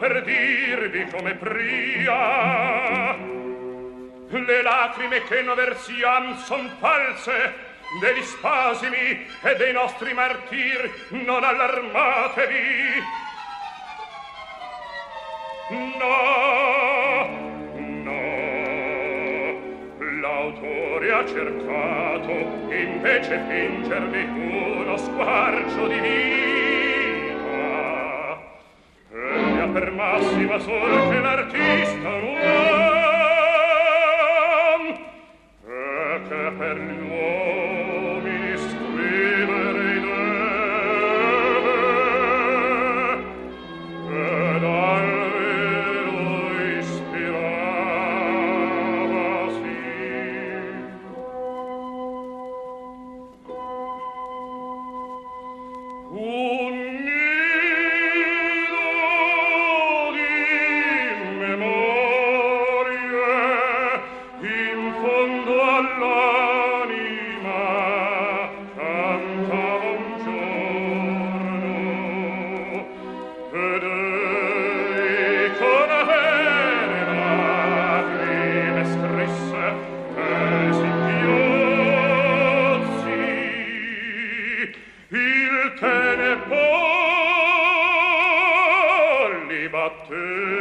per dirvi come pria. Le lacrime che no versiam son false degli spasimi e dei nostri martiri non allarmatevi. No no l'autore ha cercato invece fingervi uno squarcio di vita viva sol! a te.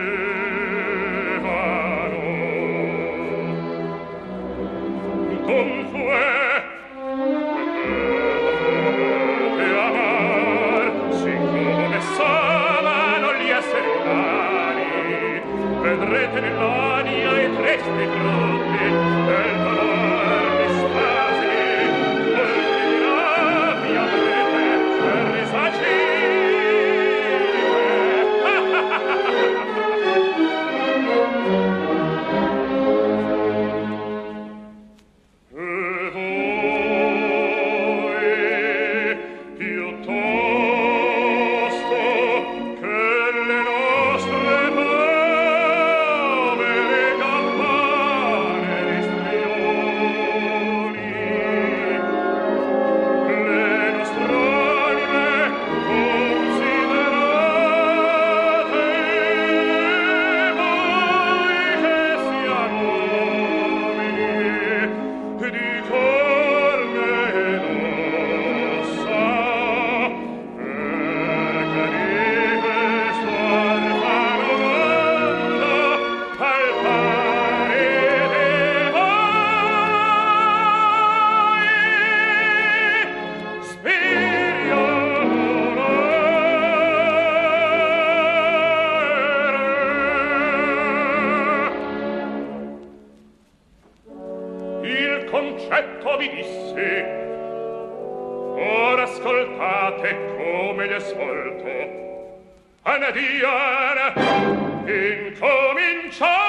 Come incominciate!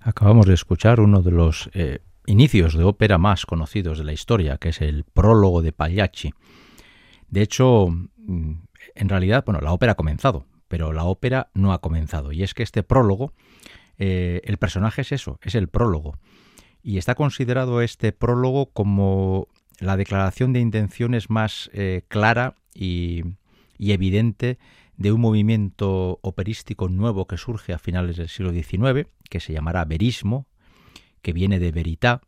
Acabamos de escuchar uno de los eh, inicios de ópera más conocidos de la historia, que es el prólogo de Pagliacci. De hecho, mm, en realidad, bueno, la ópera ha comenzado, pero la ópera no ha comenzado. Y es que este prólogo, eh, el personaje es eso, es el prólogo. Y está considerado este prólogo como la declaración de intenciones más eh, clara y, y evidente de un movimiento operístico nuevo que surge a finales del siglo XIX, que se llamará verismo, que viene de verità,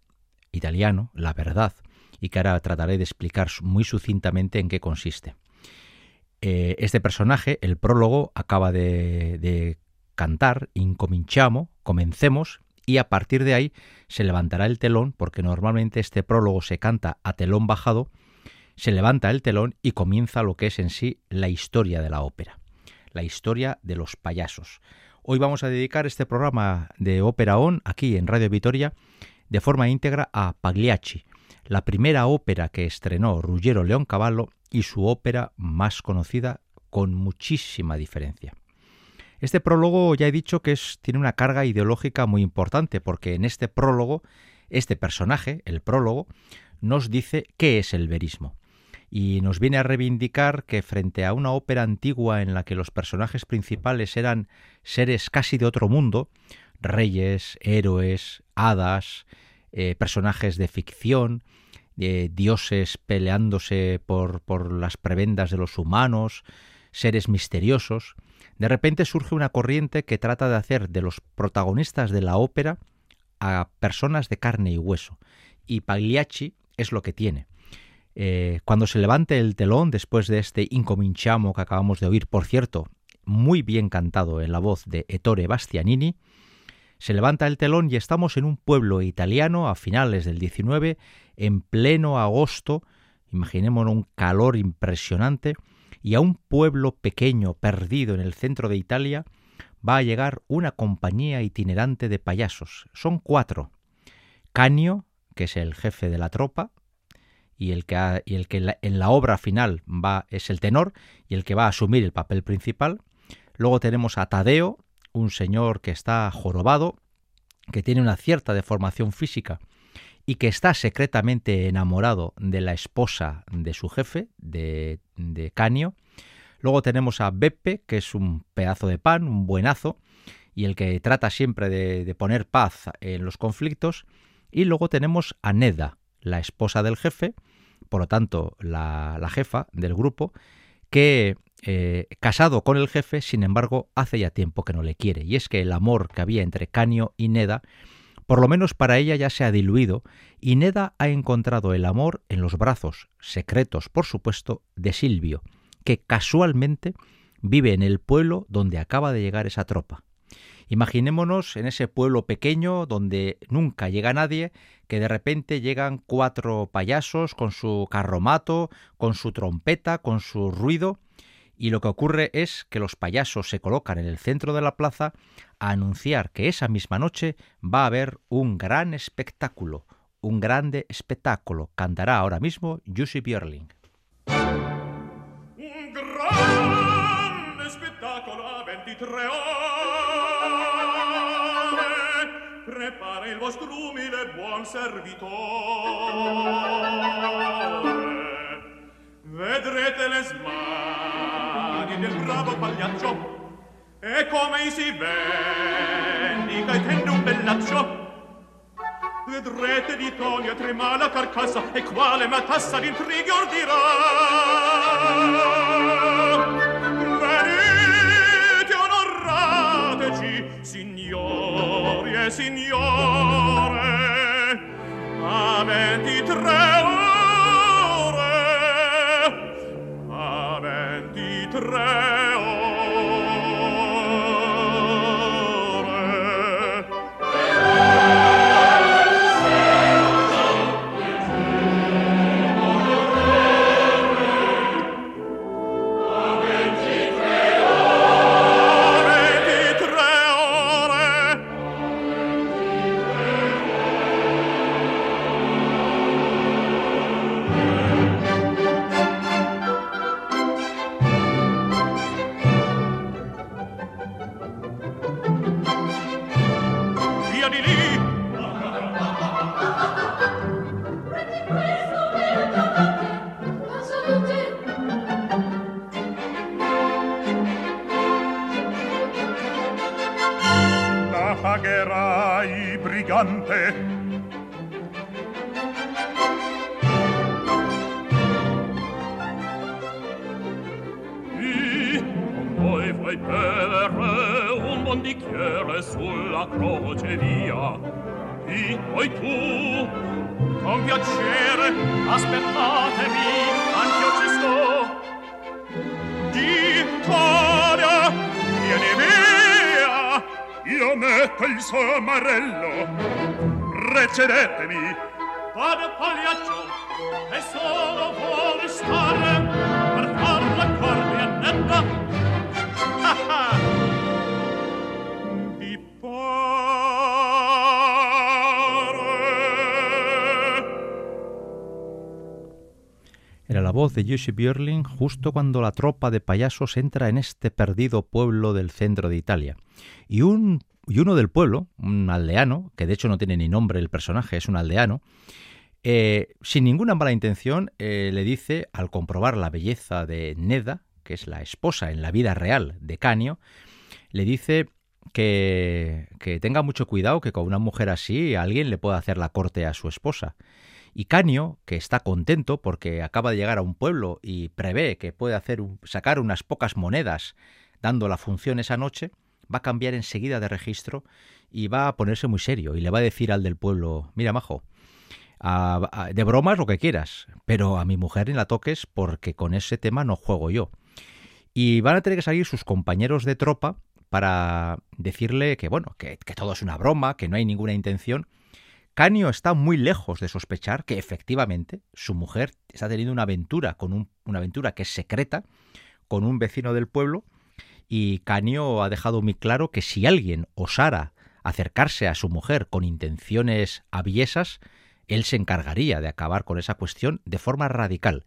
italiano, la verdad, y que ahora trataré de explicar muy sucintamente en qué consiste. Eh, este personaje, el prólogo, acaba de, de cantar, incominchamo, comencemos, y a partir de ahí se levantará el telón, porque normalmente este prólogo se canta a telón bajado, se levanta el telón y comienza lo que es en sí la historia de la ópera, la historia de los payasos. Hoy vamos a dedicar este programa de Ópera On, aquí en Radio Vitoria, de forma íntegra a Pagliacci, la primera ópera que estrenó Ruggiero Leoncavallo y su ópera más conocida con muchísima diferencia. Este prólogo ya he dicho que tiene una carga ideológica muy importante porque en este prólogo, este personaje, el prólogo, nos dice qué es el verismo y nos viene a reivindicar que frente a una ópera antigua en la que los personajes principales eran seres casi de otro mundo, reyes, héroes, hadas, eh, personajes de ficción, eh, dioses peleándose por, por las prebendas de los humanos, seres misteriosos, de repente surge una corriente que trata de hacer de los protagonistas de la ópera a personas de carne y hueso. Y Pagliacci es lo que tiene. Eh, cuando se levante el telón después de este incominchamo que acabamos de oír, por cierto, muy bien cantado en la voz de Ettore Bastianini, se levanta el telón y estamos en un pueblo italiano a finales del 19, en pleno agosto, imaginémonos un calor impresionante, y a un pueblo pequeño perdido en el centro de Italia va a llegar una compañía itinerante de payasos. Son cuatro. Canio, que es el jefe de la tropa, y el que, y el que en la obra final va, es el tenor y el que va a asumir el papel principal. Luego tenemos a Tadeo, un señor que está jorobado, que tiene una cierta deformación física y que está secretamente enamorado de la esposa de su jefe, de, de Canio. Luego tenemos a Beppe, que es un pedazo de pan, un buenazo, y el que trata siempre de, poner paz en los conflictos. Y luego tenemos a Neda, la esposa del jefe, por lo tanto la, jefa del grupo, que eh, casado con el jefe, sin embargo, hace ya tiempo que no le quiere. Y es que el amor que había entre Canio y Neda por lo menos para ella ya se ha diluido y Neda ha encontrado el amor en los brazos, secretos por supuesto, de Silvio, que casualmente vive en el pueblo donde acaba de llegar esa tropa. Imaginémonos en ese pueblo pequeño donde nunca llega nadie, que de repente llegan cuatro payasos con su carromato, con su trompeta, con su ruido, y lo que ocurre es que los payasos se colocan en el centro de la plaza a anunciar que esa misma noche va a haber un gran espectáculo, un grande espectáculo. Cantará ahora mismo Jussi Björling. Un gran espectáculo a 23 Prepara il vostro umile buon Vedrete le smani del bravo pagliaccio. E come si vendica e tende un bellaccio. Vedrete di toni a trema la carcassa E quale matassa d'intrighi ordirà. Venite onorateci Signori e signore. A ventitré metto il somarello precedetemi Vado pagliaccio e solo vuole stare per far la corte a netta Era la voz de Jussi Björling justo cuando la tropa de payasos entra en este perdido pueblo del centro de Italia. Y, un, y uno del pueblo, un aldeano, que de hecho no tiene ni nombre el personaje, es un aldeano, eh, sin ninguna mala intención eh, le dice, al comprobar la belleza de Neda, que es la esposa en la vida real de Canio, le dice que, que tenga mucho cuidado, que con una mujer así alguien le pueda hacer la corte a su esposa. Y Canio, que está contento porque acaba de llegar a un pueblo y prevé que puede hacer sacar unas pocas monedas dando la función esa noche, va a cambiar enseguida de registro y va a ponerse muy serio y le va a decir al del pueblo, mira, majo, de bromas lo que quieras, pero a mi mujer ni la toques porque con ese tema no juego yo. Y van a tener que salir sus compañeros de tropa para decirle que, bueno, que todo es una broma, que no hay ninguna intención, Canio está muy lejos de sospechar que efectivamente su mujer está teniendo una aventura con una aventura que es secreta con un vecino del pueblo y Canio ha dejado muy claro que si alguien osara acercarse a su mujer con intenciones aviesas, él se encargaría de acabar con esa cuestión de forma radical.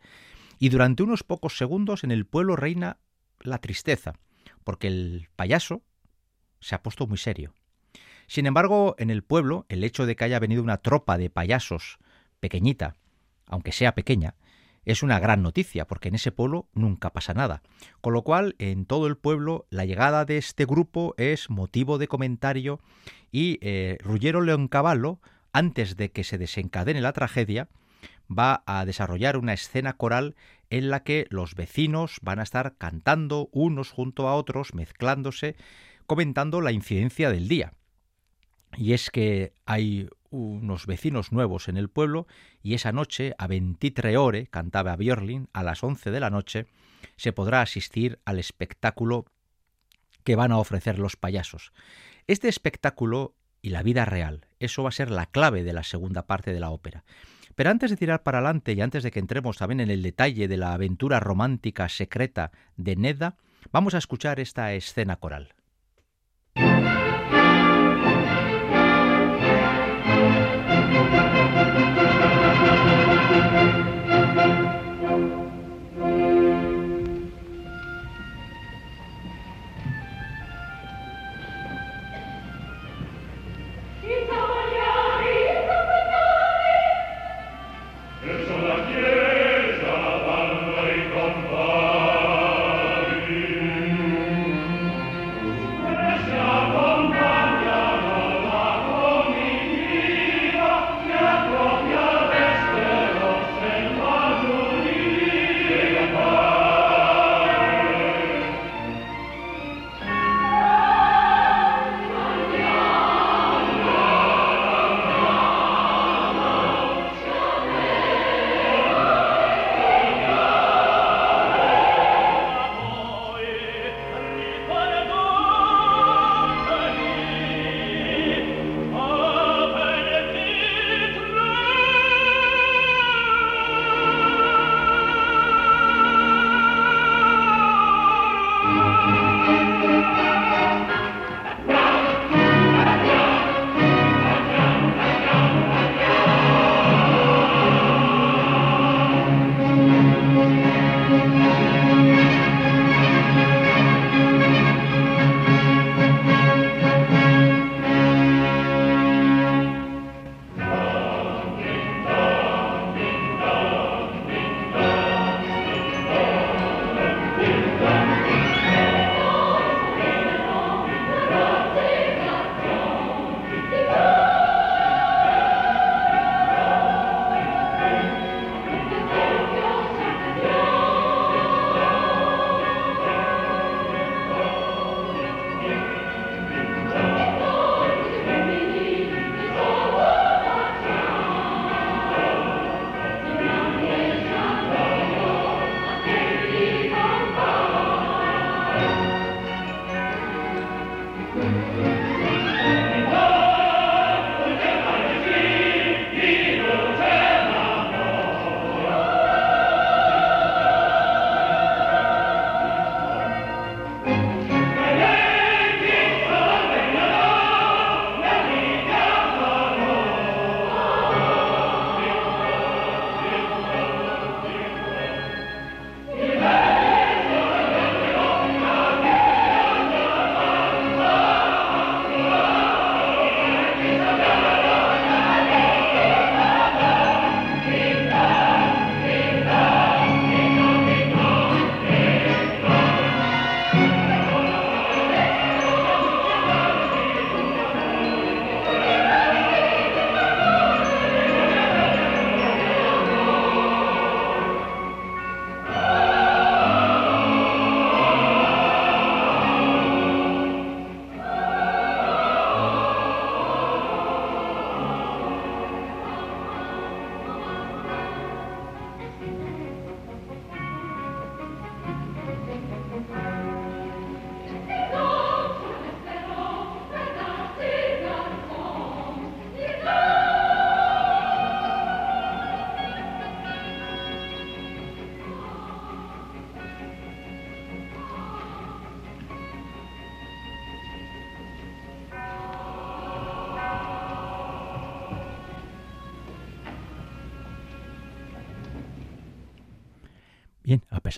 Y durante unos pocos segundos en el pueblo reina la tristeza, porque el payaso se ha puesto muy serio. Sin embargo, en el pueblo, el hecho de que haya venido una tropa de payasos pequeñita, aunque sea pequeña, es una gran noticia, porque en ese pueblo nunca pasa nada. Con lo cual, en todo el pueblo, la llegada de este grupo es motivo de comentario y eh, Ruggiero Leoncavallo, antes de que se desencadene la tragedia, va a desarrollar una escena coral en la que los vecinos van a estar cantando unos junto a otros, mezclándose, comentando la incidencia del día y es que hay unos vecinos nuevos en el pueblo y esa noche a 23 ore, cantaba Björling, a las 11 de la noche, se podrá asistir al espectáculo que van a ofrecer los payasos. Este espectáculo y la vida real, eso va a ser la clave de la segunda parte de la ópera. Pero antes de tirar para adelante y antes de que entremos también en el detalle de la aventura romántica secreta de Neda, vamos a escuchar esta escena coral.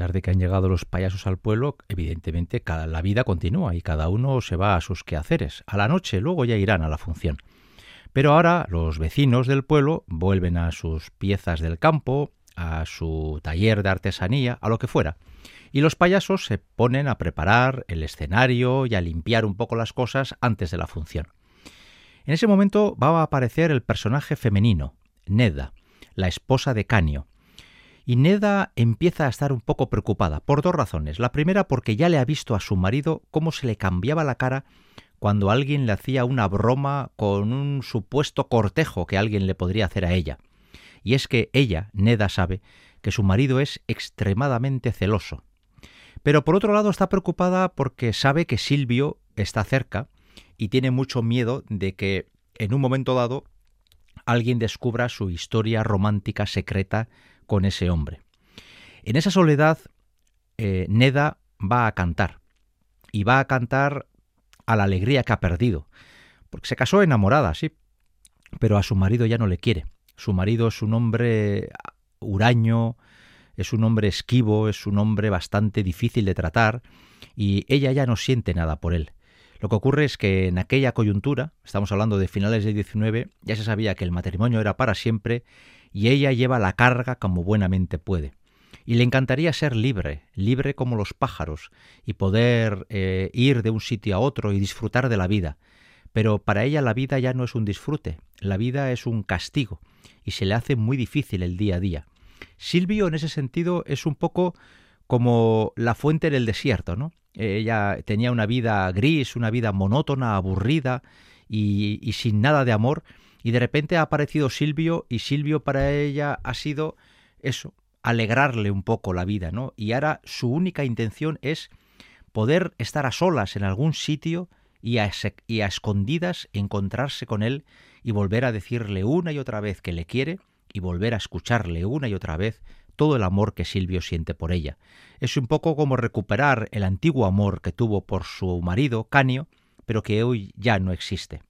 De que han llegado los payasos al pueblo, evidentemente cada, la vida continúa y cada uno se va a sus quehaceres. A la noche luego ya irán a la función. Pero ahora los vecinos del pueblo vuelven a sus piezas del campo, a su taller de artesanía, a lo que fuera. Y los payasos se ponen a preparar el escenario y a limpiar un poco las cosas antes de la función. En ese momento va a aparecer el personaje femenino, Neda, la esposa de Canio, y Neda empieza a estar un poco preocupada, por dos razones. La primera porque ya le ha visto a su marido cómo se le cambiaba la cara cuando alguien le hacía una broma con un supuesto cortejo que alguien le podría hacer a ella. Y es que ella, Neda, sabe que su marido es extremadamente celoso. Pero por otro lado está preocupada porque sabe que Silvio está cerca y tiene mucho miedo de que en un momento dado alguien descubra su historia romántica secreta con ese hombre. En esa soledad, eh, Neda va a cantar, y va a cantar a la alegría que ha perdido, porque se casó enamorada, sí, pero a su marido ya no le quiere. Su marido es un hombre huraño, es un hombre esquivo, es un hombre bastante difícil de tratar, y ella ya no siente nada por él. Lo que ocurre es que en aquella coyuntura, estamos hablando de finales del 19, ya se sabía que el matrimonio era para siempre y ella lleva la carga como buenamente puede. Y le encantaría ser libre, libre como los pájaros, y poder eh, ir de un sitio a otro y disfrutar de la vida. Pero para ella la vida ya no es un disfrute, la vida es un castigo, y se le hace muy difícil el día a día. Silvio en ese sentido es un poco como la fuente en el desierto, ¿no? Ella tenía una vida gris, una vida monótona, aburrida y, y sin nada de amor, y de repente ha aparecido Silvio y Silvio para ella ha sido eso, alegrarle un poco la vida, ¿no? Y ahora su única intención es poder estar a solas en algún sitio y a, y a escondidas encontrarse con él y volver a decirle una y otra vez que le quiere y volver a escucharle una y otra vez todo el amor que Silvio siente por ella. Es un poco como recuperar el antiguo amor que tuvo por su marido, Canio, pero que hoy ya no existe.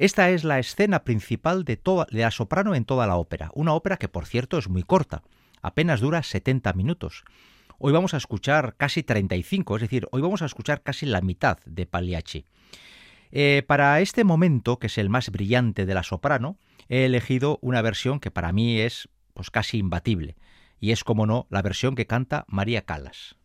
Esta es la escena principal de, toda, la soprano en toda la ópera, una ópera que por cierto es muy corta, apenas dura 70 minutos. Hoy vamos a escuchar casi 35, es decir, hoy vamos a escuchar casi la mitad de Pagliacci. Eh, para este momento, que es el más brillante de la soprano, he elegido una versión que para mí es pues casi imbatible, y es como no la versión que canta María Calas.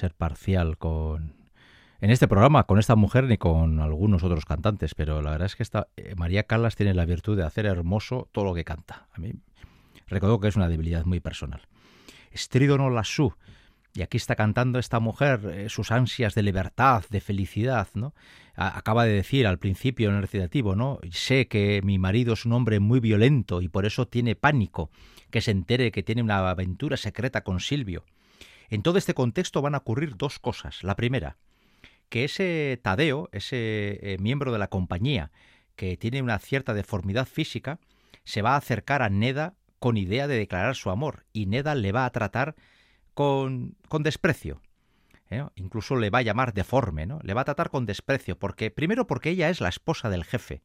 Ser parcial con en este programa, con esta mujer ni con algunos otros cantantes, pero la verdad es que esta, eh, María Callas tiene la virtud de hacer hermoso todo lo que canta. A mí recuerdo que es una debilidad muy personal. Strídono Lassú, y aquí está cantando esta mujer eh, sus ansias de libertad, de felicidad, ¿no? acaba de decir al principio en el recitativo, ¿no? Sé que mi marido es un hombre muy violento y por eso tiene pánico que se entere que tiene una aventura secreta con Silvio. En todo este contexto van a ocurrir dos cosas. La primera, que ese Tadeo, ese eh, miembro de la compañía, que tiene una cierta deformidad física, se va a acercar a Neda con idea de declarar su amor y Neda le va a tratar con, con desprecio. ¿eh? Incluso le va a llamar deforme, ¿no? Le va a tratar con desprecio, porque primero porque ella es la esposa del jefe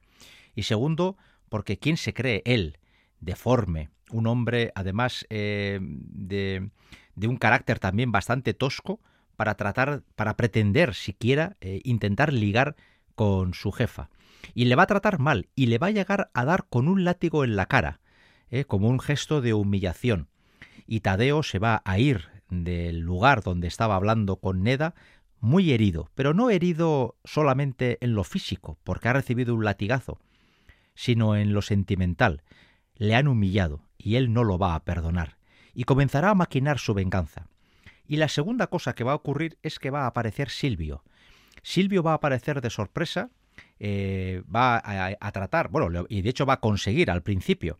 y segundo porque quién se cree él, deforme, un hombre además eh, de, de, un carácter también bastante tosco para tratar, para pretender siquiera eh, intentar ligar con su jefa. Y le va a tratar mal y le va a llegar a dar con un látigo en la cara, como un gesto de humillación. Y Tadeo se va a ir del lugar donde estaba hablando con Neda muy herido, pero no herido solamente en lo físico, porque ha recibido un latigazo, sino en lo sentimental. Le han humillado y él no lo va a perdonar, y comenzará a maquinar su venganza. Y la segunda cosa que va a ocurrir es que va a aparecer Silvio. Silvio va a aparecer de sorpresa, eh, va a, tratar, bueno, y de hecho va a conseguir al principio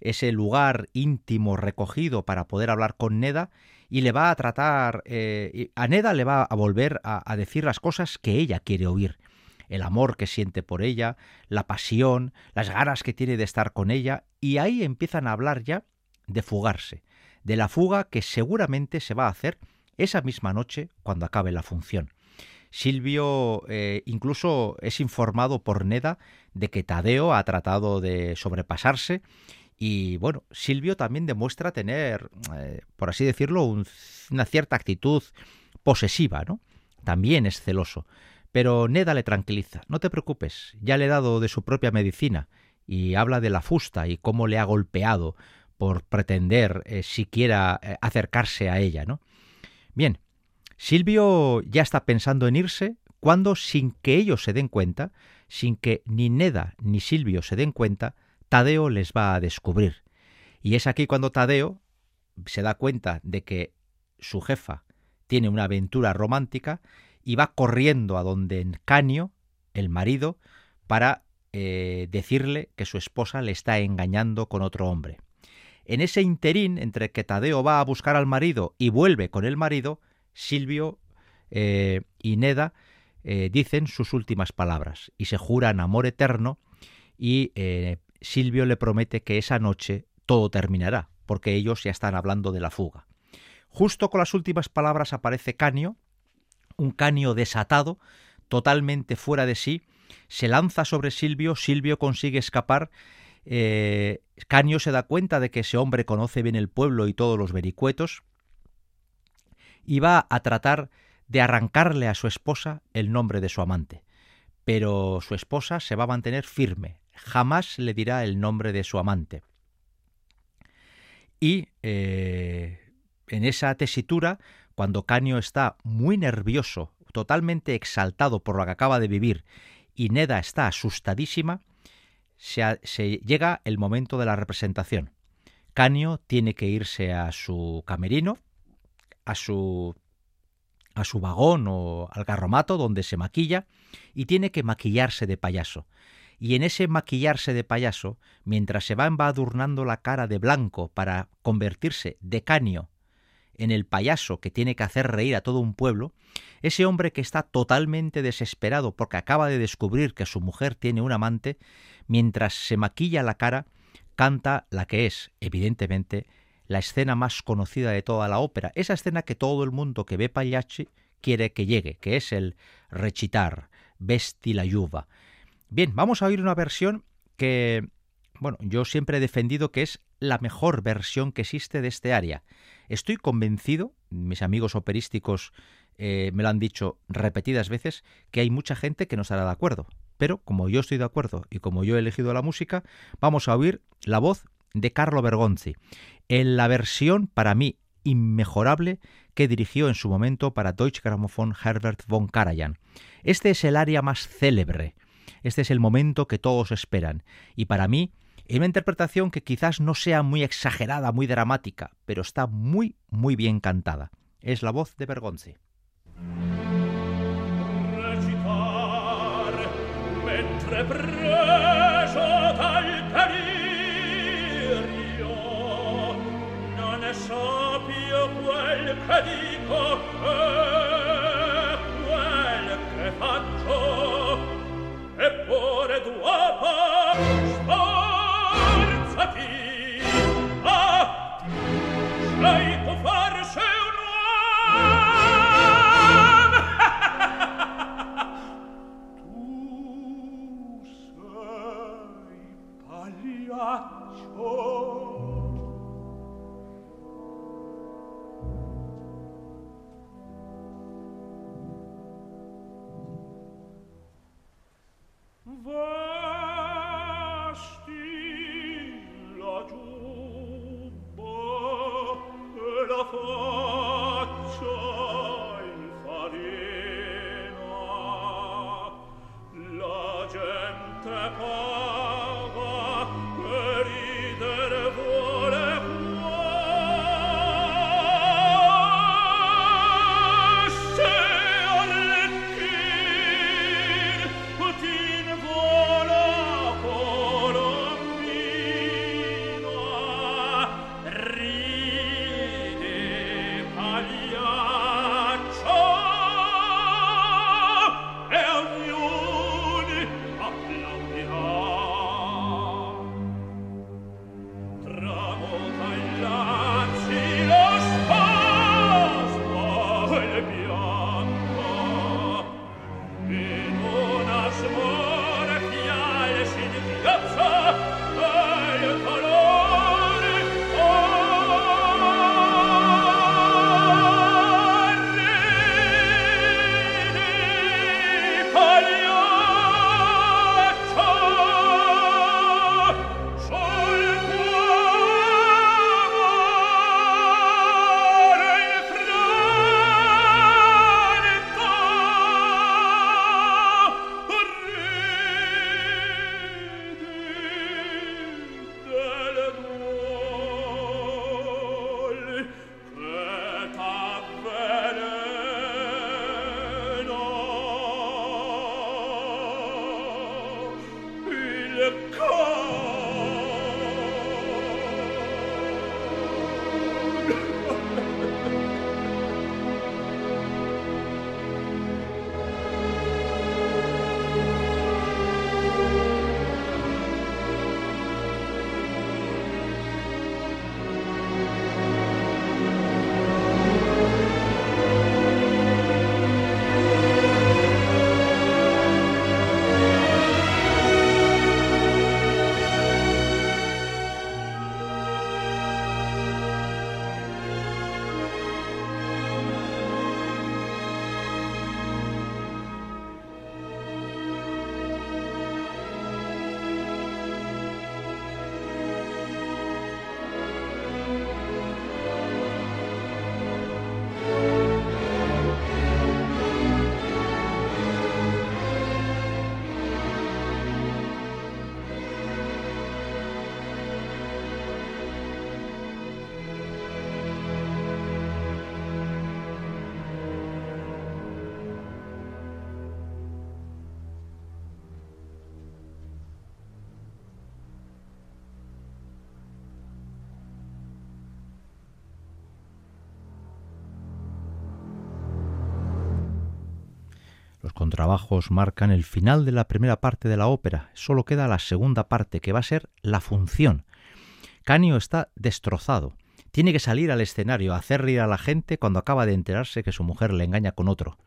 ese lugar íntimo recogido para poder hablar con Neda y le va a tratar, eh, a Neda le va a volver a, decir las cosas que ella quiere oír el amor que siente por ella, la pasión, las ganas que tiene de estar con ella, y ahí empiezan a hablar ya de fugarse, de la fuga que seguramente se va a hacer esa misma noche cuando acabe la función. Silvio eh, incluso es informado por Neda de que Tadeo ha tratado de sobrepasarse y bueno, Silvio también demuestra tener, eh, por así decirlo, una cierta actitud posesiva, ¿no? También es celoso. Pero Neda le tranquiliza. No te preocupes, ya le he dado de su propia medicina. Y habla de la fusta y cómo le ha golpeado por pretender eh, siquiera eh, acercarse a ella, ¿no? Bien, Silvio ya está pensando en irse cuando, sin que ellos se den cuenta, sin que ni Neda ni Silvio se den cuenta, Tadeo les va a descubrir. Y es aquí cuando Tadeo se da cuenta de que su jefa tiene una aventura romántica y va corriendo a donde Canio, el marido, para eh, decirle que su esposa le está engañando con otro hombre. En ese interín entre que Tadeo va a buscar al marido y vuelve con el marido, Silvio eh, y Neda eh, dicen sus últimas palabras y se juran amor eterno y Silvio le promete que esa noche todo terminará, porque ellos ya están hablando de la fuga. Justo con las últimas palabras aparece Canio, un Canio desatado, totalmente fuera de sí, se lanza sobre Silvio, Silvio consigue escapar, eh, Canio se da cuenta de que ese hombre conoce bien el pueblo y todos los vericuetos, y va a tratar de arrancarle a su esposa el nombre de su amante. Pero su esposa se va a mantener firme, jamás le dirá el nombre de su amante. Y eh, en esa tesitura, cuando Canio está muy nervioso, totalmente exaltado por lo que acaba de vivir, y Neda está asustadísima, se, llega el momento de la representación. Canio tiene que irse a su camerino, a su a su vagón o al garromato donde se maquilla y tiene que maquillarse de payaso y en ese maquillarse de payaso, mientras se va embadurnando la cara de blanco para convertirse de canio en el payaso que tiene que hacer reír a todo un pueblo, ese hombre que está totalmente desesperado porque acaba de descubrir que su mujer tiene un amante, mientras se maquilla la cara, canta la que es, evidentemente, la escena más conocida de toda la ópera, esa escena que todo el mundo que ve Pagliacci quiere que llegue, que es el recitar, vesti la yuva, Bien, vamos a oír una versión que, bueno, yo siempre he defendido que es la mejor versión que existe de este área. Estoy convencido, mis amigos operísticos eh, me lo han dicho repetidas veces, que hay mucha gente que no estará de acuerdo. Pero como yo estoy de acuerdo y como yo he elegido la música, vamos a oír la voz de Carlo Bergonzi en la versión para mí inmejorable que dirigió en su momento para Deutsche Grammophon Herbert von Karajan. Este es el área más célebre, este es el momento que todos esperan, y para mí es una interpretación que quizás no sea muy exagerada, muy dramática, pero está muy, muy bien cantada. Es la voz de Bergonzi. Trabajos marcan el final de la primera parte de la ópera. Solo queda la segunda parte, que va a ser la función. Canio está destrozado. Tiene que salir al escenario a hacer reír a la gente cuando acaba de enterarse que su mujer le engaña con otro.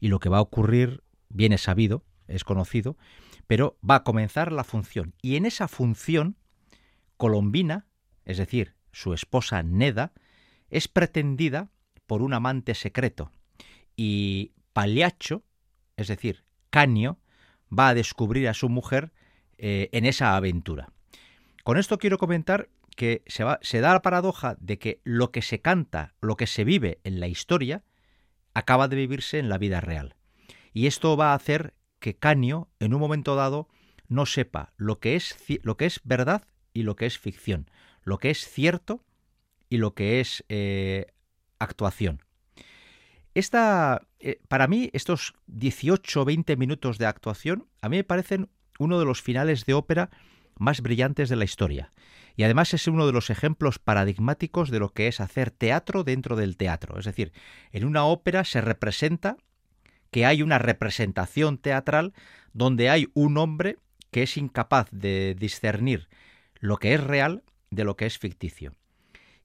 Y lo que va a ocurrir viene sabido, es conocido, pero va a comenzar la función. Y en esa función, Colombina, es decir, su esposa Neda, es pretendida por un amante secreto. Y Pagliaccio, es decir, Canio, va a descubrir a su mujer eh, en esa aventura. Con esto quiero comentar que se, da la paradoja de que lo que se canta, lo que se vive en la historia, acaba de vivirse en la vida real. Y esto va a hacer que Canio, en un momento dado, no sepa lo que es, lo que es verdad y lo que es ficción, lo que es cierto y lo que es eh, actuación. Esta, eh, para mí, estos 18 o 20 minutos de actuación, a mí me parecen uno de los finales de ópera más brillantes de la historia. Y además es uno de los ejemplos paradigmáticos de lo que es hacer teatro dentro del teatro. Es decir, en una ópera se representa que hay una representación teatral donde hay un hombre que es incapaz de discernir lo que es real de lo que es ficticio.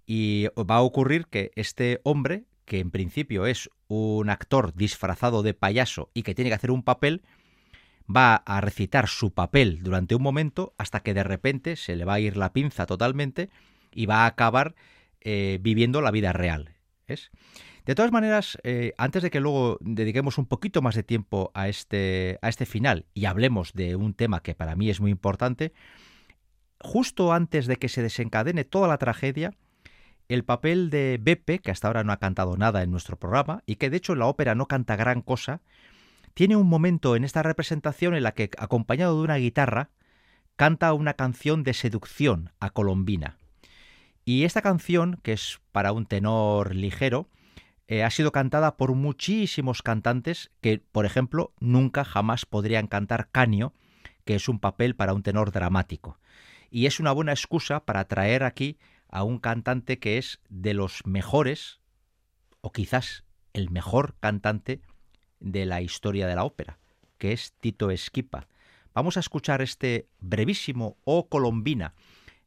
Y va a ocurrir que este hombre, que en principio es un actor disfrazado de payaso y que tiene que hacer un papel, va a recitar su papel durante un momento hasta que de repente se le va a ir la pinza totalmente y va a acabar eh, viviendo la vida real. De todas maneras, eh, antes de que luego dediquemos un poquito más de tiempo a este, a este final y hablemos de un tema que para mí es muy importante, justo antes de que se desencadene toda la tragedia, el papel de Beppe, que hasta ahora no ha cantado nada en nuestro programa y que de hecho en la ópera no canta gran cosa, tiene un momento en esta representación en la que, acompañado de una guitarra, canta una canción de seducción a Colombina. Y esta canción, que es para un tenor ligero, eh, ha sido cantada por muchísimos cantantes que, por ejemplo, nunca jamás podrían cantar Canio, que es un papel para un tenor dramático. Y es una buena excusa para traer aquí a un cantante que es de los mejores, o quizás el mejor cantante de la historia de la ópera, que es Tito Esquipa. Vamos a escuchar este brevísimo O Colombina.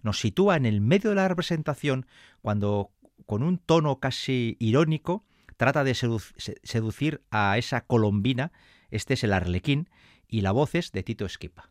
Nos sitúa en el medio de la representación cuando, con un tono casi irónico, trata de seducir a esa colombina. Este es el arlequín y la voz es de Tito Esquipa.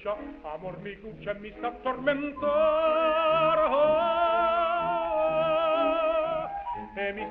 mi cruccia, amor mi cruccia e mi sta a tormentare. E mi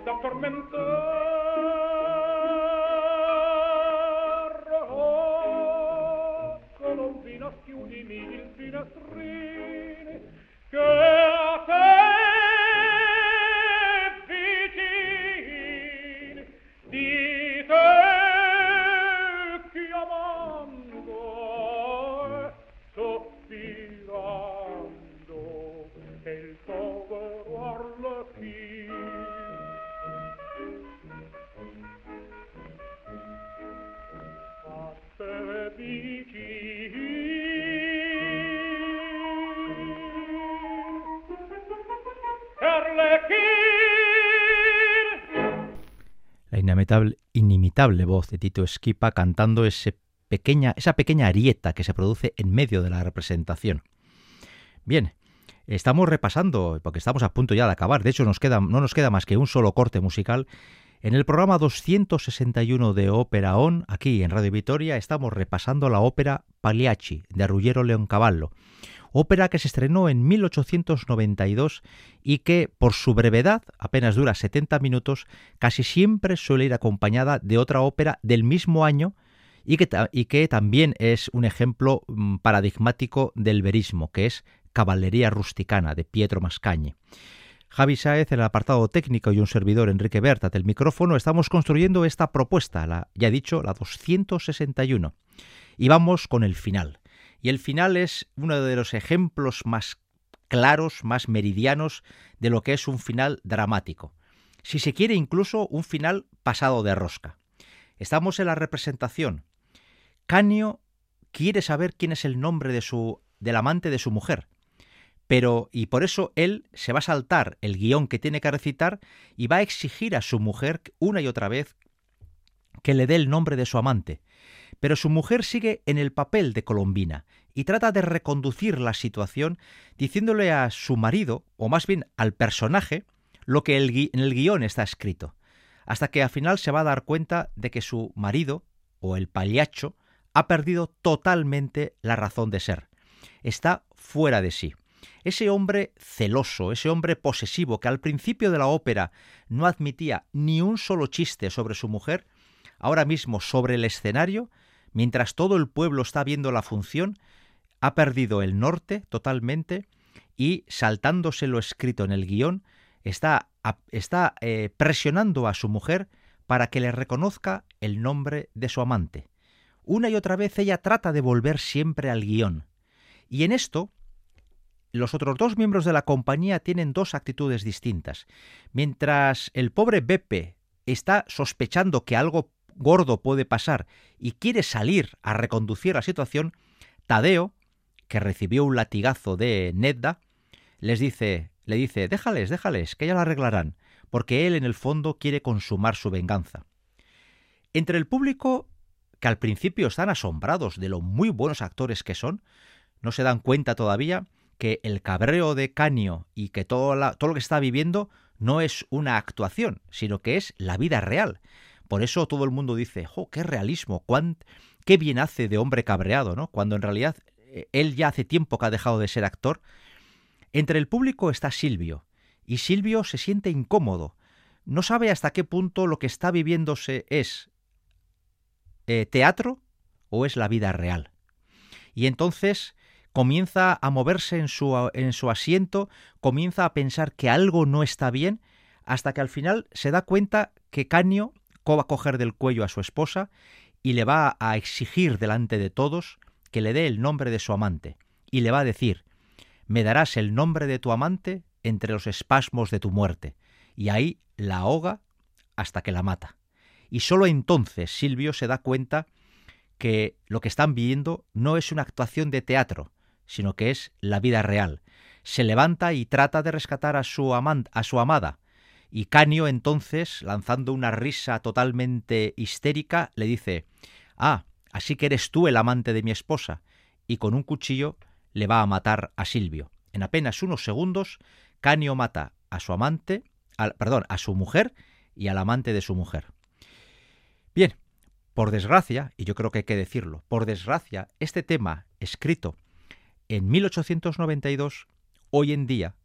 inimitable voz de Tito Esquipa cantando ese pequeña, esa pequeña arieta que se produce en medio de la representación. Bien, estamos repasando, porque estamos a punto ya de acabar, de hecho no nos queda más que un solo corte musical. En el programa 261 de Ópera On, aquí en Radio Vitoria, estamos repasando la ópera Pagliacci de Ruggiero Leoncavallo, ópera que se estrenó en 1892 y que, por su brevedad, apenas dura 70 minutos, casi siempre suele ir acompañada de otra ópera del mismo año y que, y que también es un ejemplo mm, paradigmático del verismo, que es Caballería Rusticana de Pietro Mascañi. Javi Sáez el apartado técnico y un servidor Enrique Berta del micrófono estamos construyendo esta propuesta, la ya dicho, la 261. Y vamos con el final. Y el final es uno de los ejemplos más claros, más meridianos de lo que es un final dramático. Si se quiere incluso un final pasado de rosca. Estamos en la representación. Canio quiere saber quién es el nombre de su del amante de su mujer. Pero, y por eso él se va a saltar el guion que tiene que recitar y va a exigir a su mujer una y otra vez que le dé el nombre de su amante. Pero su mujer sigue en el papel de Colombina y trata de reconducir la situación diciéndole a su marido, o más bien al personaje, lo que en el guion está escrito, hasta que al final se va a dar cuenta de que su marido, o el payacho, ha perdido totalmente la razón de ser. Está fuera de sí. Ese hombre celoso, ese hombre posesivo que al principio de la ópera no admitía ni un solo chiste sobre su mujer, ahora mismo sobre el escenario, mientras todo el pueblo está viendo la función, ha perdido el norte totalmente y, saltándose lo escrito en el guion, está, está eh, presionando a su mujer para que le reconozca el nombre de su amante. Una y otra vez ella trata de volver siempre al guion. Y en esto, los otros dos miembros de la compañía tienen dos actitudes distintas. Mientras el pobre Beppe está sospechando que algo gordo puede pasar y quiere salir a reconducir la situación, Tadeo, que recibió un latigazo de Nedda, les dice, le dice, déjales, déjales, que ya lo arreglarán, porque él en el fondo quiere consumar su venganza. Entre el público, que al principio están asombrados de lo muy buenos actores que son, no se dan cuenta todavía que el cabreo de Canio y que todo, todo lo que está viviendo no es una actuación, sino que es la vida real. Por eso todo el mundo dice, ¡oh, qué realismo! ¡Qué bien hace de hombre cabreado! ¿no? Cuando en realidad eh, él ya hace tiempo que ha dejado de ser actor. Entre el público está Silvio, y Silvio se siente incómodo. No sabe hasta qué punto lo que está viviéndose es eh, teatro o es la vida real. Y entonces comienza a moverse en su, en su asiento, comienza a pensar que algo no está bien, hasta que al final se da cuenta que Canio va a coger del cuello a su esposa y le va a exigir delante de todos que le dé el nombre de su amante, y le va a decir, me darás el nombre de tu amante entre los espasmos de tu muerte, y ahí la ahoga hasta que la mata. Y sólo entonces Silvio se da cuenta que lo que están viendo no es una actuación de teatro, sino que es la vida real. Se levanta y trata de rescatar a su, a su amada, y Canio entonces, lanzando una risa totalmente histérica, le dice Ah, así que eres tú el amante de mi esposa, y con un cuchillo le va a matar a Silvio. En apenas unos segundos, Canio mata a su amante, al, perdón, a su mujer y al amante de su mujer. Bien, por desgracia, y yo creo que hay que decirlo, por desgracia, este tema escrito en 1892, hoy en día,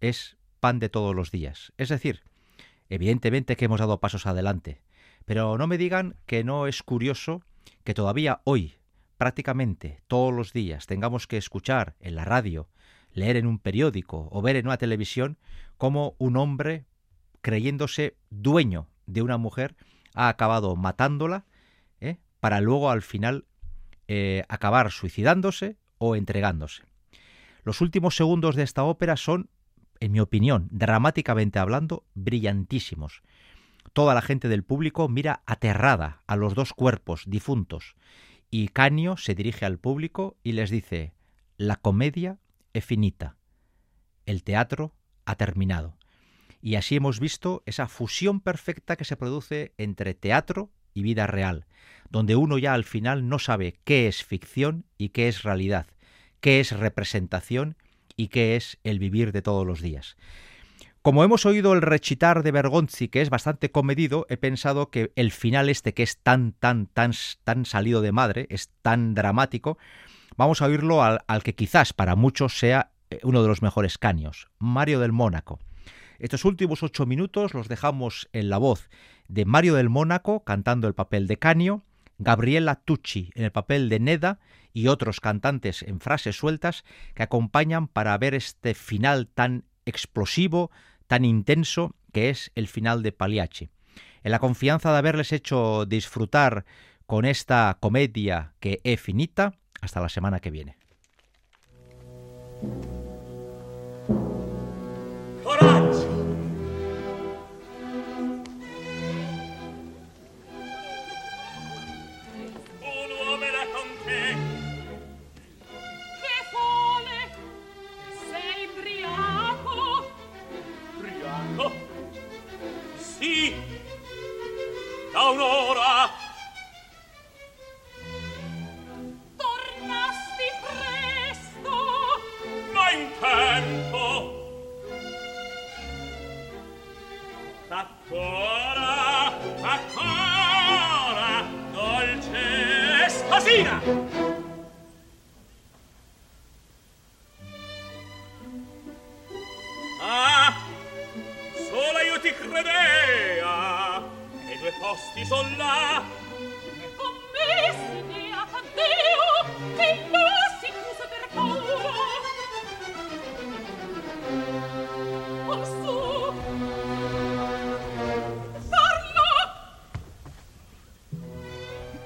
es pan de todos los días. Es decir, evidentemente que hemos dado pasos adelante, pero no me digan que no es curioso que todavía hoy, prácticamente todos los días, tengamos que escuchar en la radio, leer en un periódico o ver en una televisión cómo un hombre, creyéndose dueño de una mujer, ha acabado matándola ¿eh? para luego al final eh, acabar suicidándose o entregándose. Los últimos segundos de esta ópera son en mi opinión, dramáticamente hablando, brillantísimos. Toda la gente del público mira aterrada a los dos cuerpos difuntos, y Canio se dirige al público y les dice La comedia es finita. El teatro ha terminado. Y así hemos visto esa fusión perfecta que se produce entre teatro y vida real, donde uno ya al final no sabe qué es ficción y qué es realidad, qué es representación y qué es el vivir de todos los días. Como hemos oído el rechitar de Bergonzi, que es bastante comedido, he pensado que el final este, que es tan, tan, tan, tan salido de madre, es tan dramático, vamos a oírlo al, que quizás para muchos sea eh, uno de los mejores caños, Mario del Mónaco. Estos últimos ocho minutos los dejamos en la voz de Mario del Mónaco cantando el papel de Canio, Gabriela Tucci en el papel de Neda y otros cantantes en frases sueltas que acompañan para ver este final tan explosivo, tan intenso, que es el final de Pagliacci. En la confianza de haberles hecho disfrutar con esta comedia que es finita, hasta la semana que viene. un'ora tornasti presto. Ma in tempo. Ancora ancora dolce esposina due posti son là. Commessi ne a Taddeo che là si chiuse per paura. Orsù farlo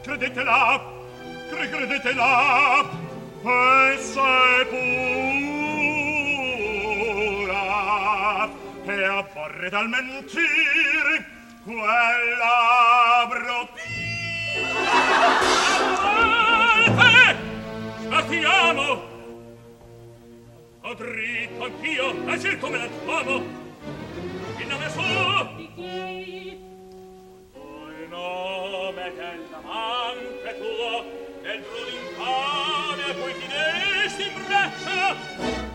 credetela credetela e se pura e a porre dal mentire quel labbro pia eh, spatiamo ho dritto anch'io agir come l'uomo. In nome suo. Di chi? O nome dell'amante tuo del bruno infame a cui ti in